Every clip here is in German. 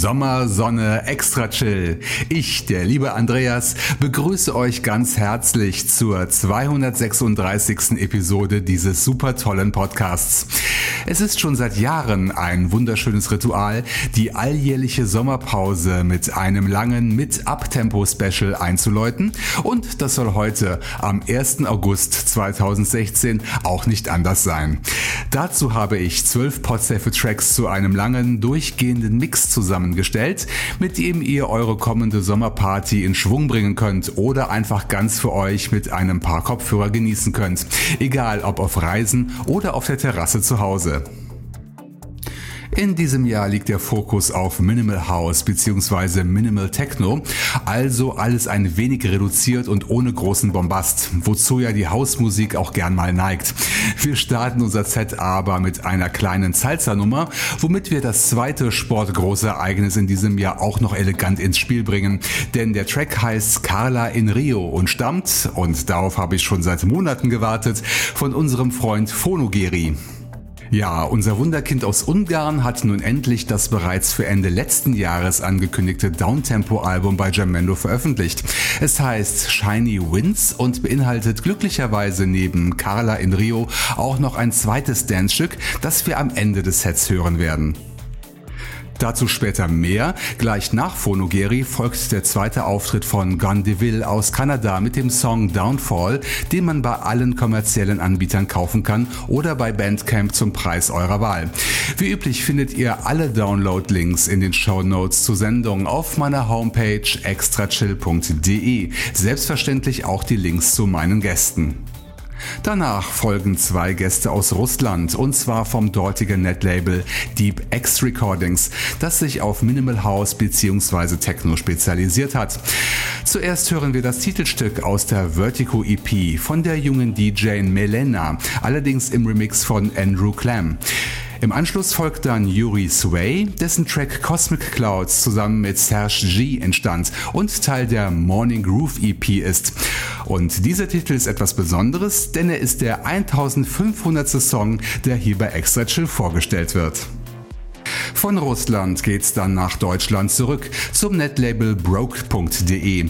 Sommer, Sonne, extra chill. Ich, der liebe Andreas, begrüße euch ganz herzlich zur 236. Episode dieses super tollen Podcasts. Es ist schon seit Jahren ein wunderschönes Ritual, die alljährliche Sommerpause mit einem langen Mit-Abtempo-Special einzuläuten und das soll heute am 1. August 2016 auch nicht anders sein. Dazu habe ich zwölf Podsafe Tracks zu einem langen, durchgehenden Mix zusammengestellt, mit dem ihr eure kommende Sommerparty in Schwung bringen könnt oder einfach ganz für euch mit einem paar Kopfhörer genießen könnt. Egal ob auf Reisen oder auf der Terrasse zu Hause. In diesem Jahr liegt der Fokus auf Minimal House bzw. Minimal Techno, also alles ein wenig reduziert und ohne großen Bombast, wozu ja die Hausmusik auch gern mal neigt. Wir starten unser Set aber mit einer kleinen Salsa-Nummer, womit wir das zweite sportgroße Ereignis in diesem Jahr auch noch elegant ins Spiel bringen. Denn der Track heißt Carla in Rio und stammt, und darauf habe ich schon seit Monaten gewartet, von unserem Freund Phonogeri. Ja, unser Wunderkind aus Ungarn hat nun endlich das bereits für Ende letzten Jahres angekündigte Downtempo-Album bei Jamendo veröffentlicht. Es heißt Shiny Winds und beinhaltet glücklicherweise neben Carla in Rio auch noch ein zweites Dance-Stück, das wir am Ende des Sets hören werden. Dazu später mehr. Gleich nach Phonogeri folgt der zweite Auftritt von Gun Deville aus Kanada mit dem Song Downfall, den man bei allen kommerziellen Anbietern kaufen kann oder bei Bandcamp zum Preis eurer Wahl. Wie üblich findet ihr alle Download-Links in den Show Notes zur Sendung auf meiner Homepage extrachill.de. Selbstverständlich auch die Links zu meinen Gästen. Danach folgen zwei Gäste aus Russland und zwar vom dortigen Netlabel Deep X Recordings, das sich auf Minimal House bzw. Techno spezialisiert hat. Zuerst hören wir das Titelstück aus der Vertigo EP von der jungen DJ Melena, allerdings im Remix von Andrew Clam. Im Anschluss folgt dann Yuri Sway, dessen Track Cosmic Clouds zusammen mit Serge G entstand und Teil der Morning Groove EP ist. Und dieser Titel ist etwas Besonderes, denn er ist der 1500. Song, der hier bei Extra Chill vorgestellt wird. Von Russland geht's dann nach Deutschland zurück zum Netlabel broke.de.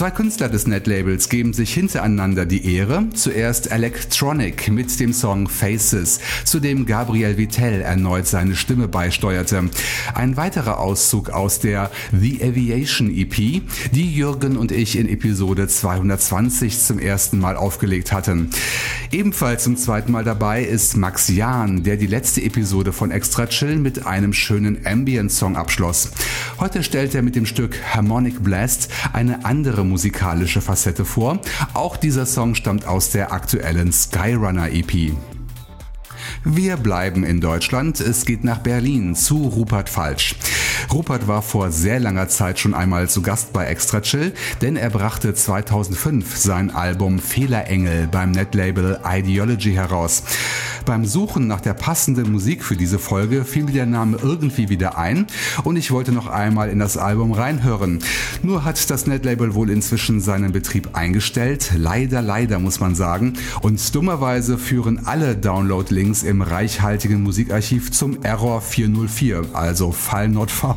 Zwei Künstler des Netlabels geben sich hintereinander die Ehre. Zuerst Electronic mit dem Song Faces, zu dem Gabriel Vittel erneut seine Stimme beisteuerte. Ein weiterer Auszug aus der The Aviation EP, die Jürgen und ich in Episode 220 zum ersten Mal aufgelegt hatten. Ebenfalls zum zweiten Mal dabei ist Max Jahn, der die letzte Episode von Extra Chill mit einem schönen Ambient-Song abschloss. Heute stellt er mit dem Stück Harmonic Blast eine andere musikalische Facette vor. Auch dieser Song stammt aus der aktuellen Skyrunner EP. Wir bleiben in Deutschland. Es geht nach Berlin zu Rupert Falsch. Rupert war vor sehr langer Zeit schon einmal zu Gast bei Extra Chill, denn er brachte 2005 sein Album Fehlerengel beim Netlabel Ideology heraus. Beim Suchen nach der passenden Musik für diese Folge fiel mir der Name irgendwie wieder ein und ich wollte noch einmal in das Album reinhören. Nur hat das Netlabel wohl inzwischen seinen Betrieb eingestellt, leider, leider muss man sagen, und dummerweise führen alle Download-Links im reichhaltigen Musikarchiv zum Error 404, also Fall not found.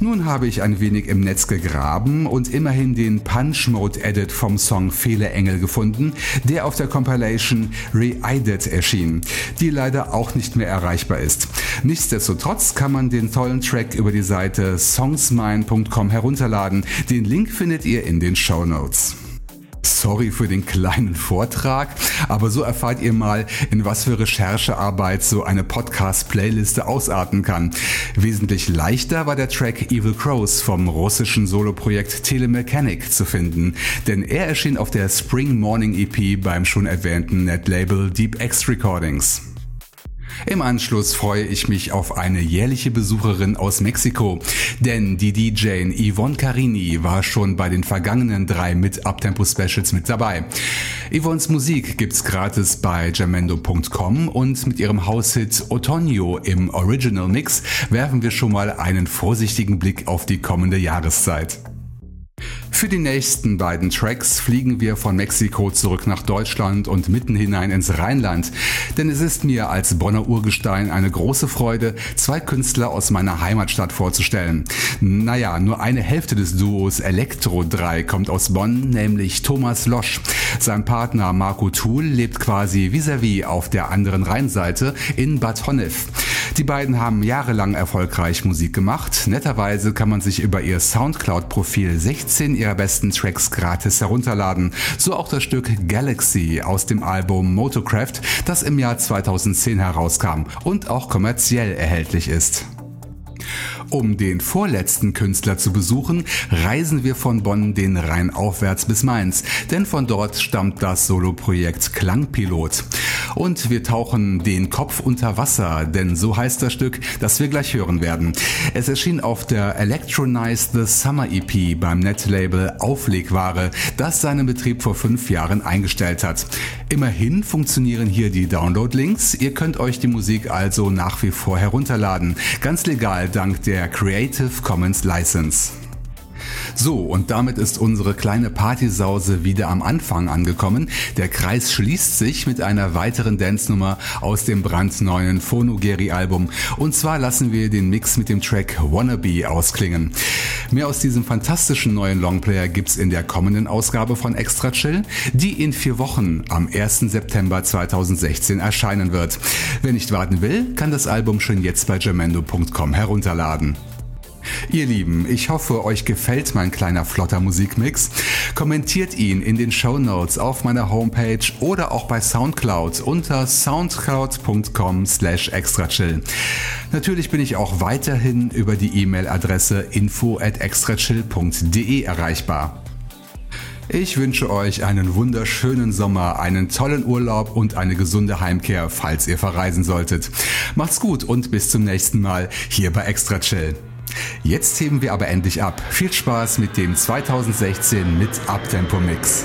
Nun habe ich ein wenig im Netz gegraben und immerhin den Punch Mode Edit vom Song Fehlerengel gefunden, der auf der Compilation Re-Edit erschien, die leider auch nicht mehr erreichbar ist. Nichtsdestotrotz kann man den tollen Track über die Seite songsmine.com herunterladen. Den Link findet ihr in den Show Notes. Sorry für den kleinen Vortrag, aber so erfahrt ihr mal, in was für Recherchearbeit so eine Podcast-Playliste ausarten kann. Wesentlich leichter war der Track Evil Crows vom russischen Soloprojekt Telemechanic zu finden, denn er erschien auf der Spring Morning EP beim schon erwähnten Netlabel Deep X Recordings. Im Anschluss freue ich mich auf eine jährliche Besucherin aus Mexiko, denn die DJ Yvonne Carini war schon bei den vergangenen drei mit Uptempo Specials mit dabei. Yvonnes Musik gibt's gratis bei jamendo.com und mit ihrem Haushit Otoño im Original Mix werfen wir schon mal einen vorsichtigen Blick auf die kommende Jahreszeit. Für die nächsten beiden Tracks fliegen wir von Mexiko zurück nach Deutschland und mitten hinein ins Rheinland. Denn es ist mir als Bonner Urgestein eine große Freude, zwei Künstler aus meiner Heimatstadt vorzustellen. Naja, nur eine Hälfte des Duos Elektro 3 kommt aus Bonn, nämlich Thomas Losch. Sein Partner Marco Thul lebt quasi vis-à-vis -vis auf der anderen Rheinseite in Bad Honnef. Die beiden haben jahrelang erfolgreich Musik gemacht. Netterweise kann man sich über ihr Soundcloud-Profil 16 ihrer besten Tracks gratis herunterladen. So auch das Stück Galaxy aus dem Album Motocraft, das im Jahr 2010 herauskam und auch kommerziell erhältlich ist. Um den vorletzten Künstler zu besuchen, reisen wir von Bonn den Rhein aufwärts bis Mainz, denn von dort stammt das Soloprojekt Klangpilot. Und wir tauchen den Kopf unter Wasser, denn so heißt das Stück, das wir gleich hören werden. Es erschien auf der Electronize the Summer EP beim Netlabel Auflegware, das seinen Betrieb vor fünf Jahren eingestellt hat. Immerhin funktionieren hier die Download-Links. Ihr könnt euch die Musik also nach wie vor herunterladen. Ganz legal dank der Creative Commons License. So, und damit ist unsere kleine Partysause wieder am Anfang angekommen. Der Kreis schließt sich mit einer weiteren Dance-Nummer aus dem brandneuen Phonogeri-Album. Und zwar lassen wir den Mix mit dem Track Wannabe ausklingen. Mehr aus diesem fantastischen neuen Longplayer gibt's in der kommenden Ausgabe von Extra Chill, die in vier Wochen am 1. September 2016 erscheinen wird. Wer nicht warten will, kann das Album schon jetzt bei jamendo.com herunterladen. Ihr Lieben, ich hoffe, euch gefällt mein kleiner flotter Musikmix. Kommentiert ihn in den Show Notes auf meiner Homepage oder auch bei Soundcloud unter soundcloud.com slash extrachill. Natürlich bin ich auch weiterhin über die E-Mail-Adresse info at extrachill.de erreichbar. Ich wünsche euch einen wunderschönen Sommer, einen tollen Urlaub und eine gesunde Heimkehr, falls ihr verreisen solltet. Macht's gut und bis zum nächsten Mal hier bei Extra Chill. Jetzt heben wir aber endlich ab. Viel Spaß mit dem 2016 mit Uptempo Mix.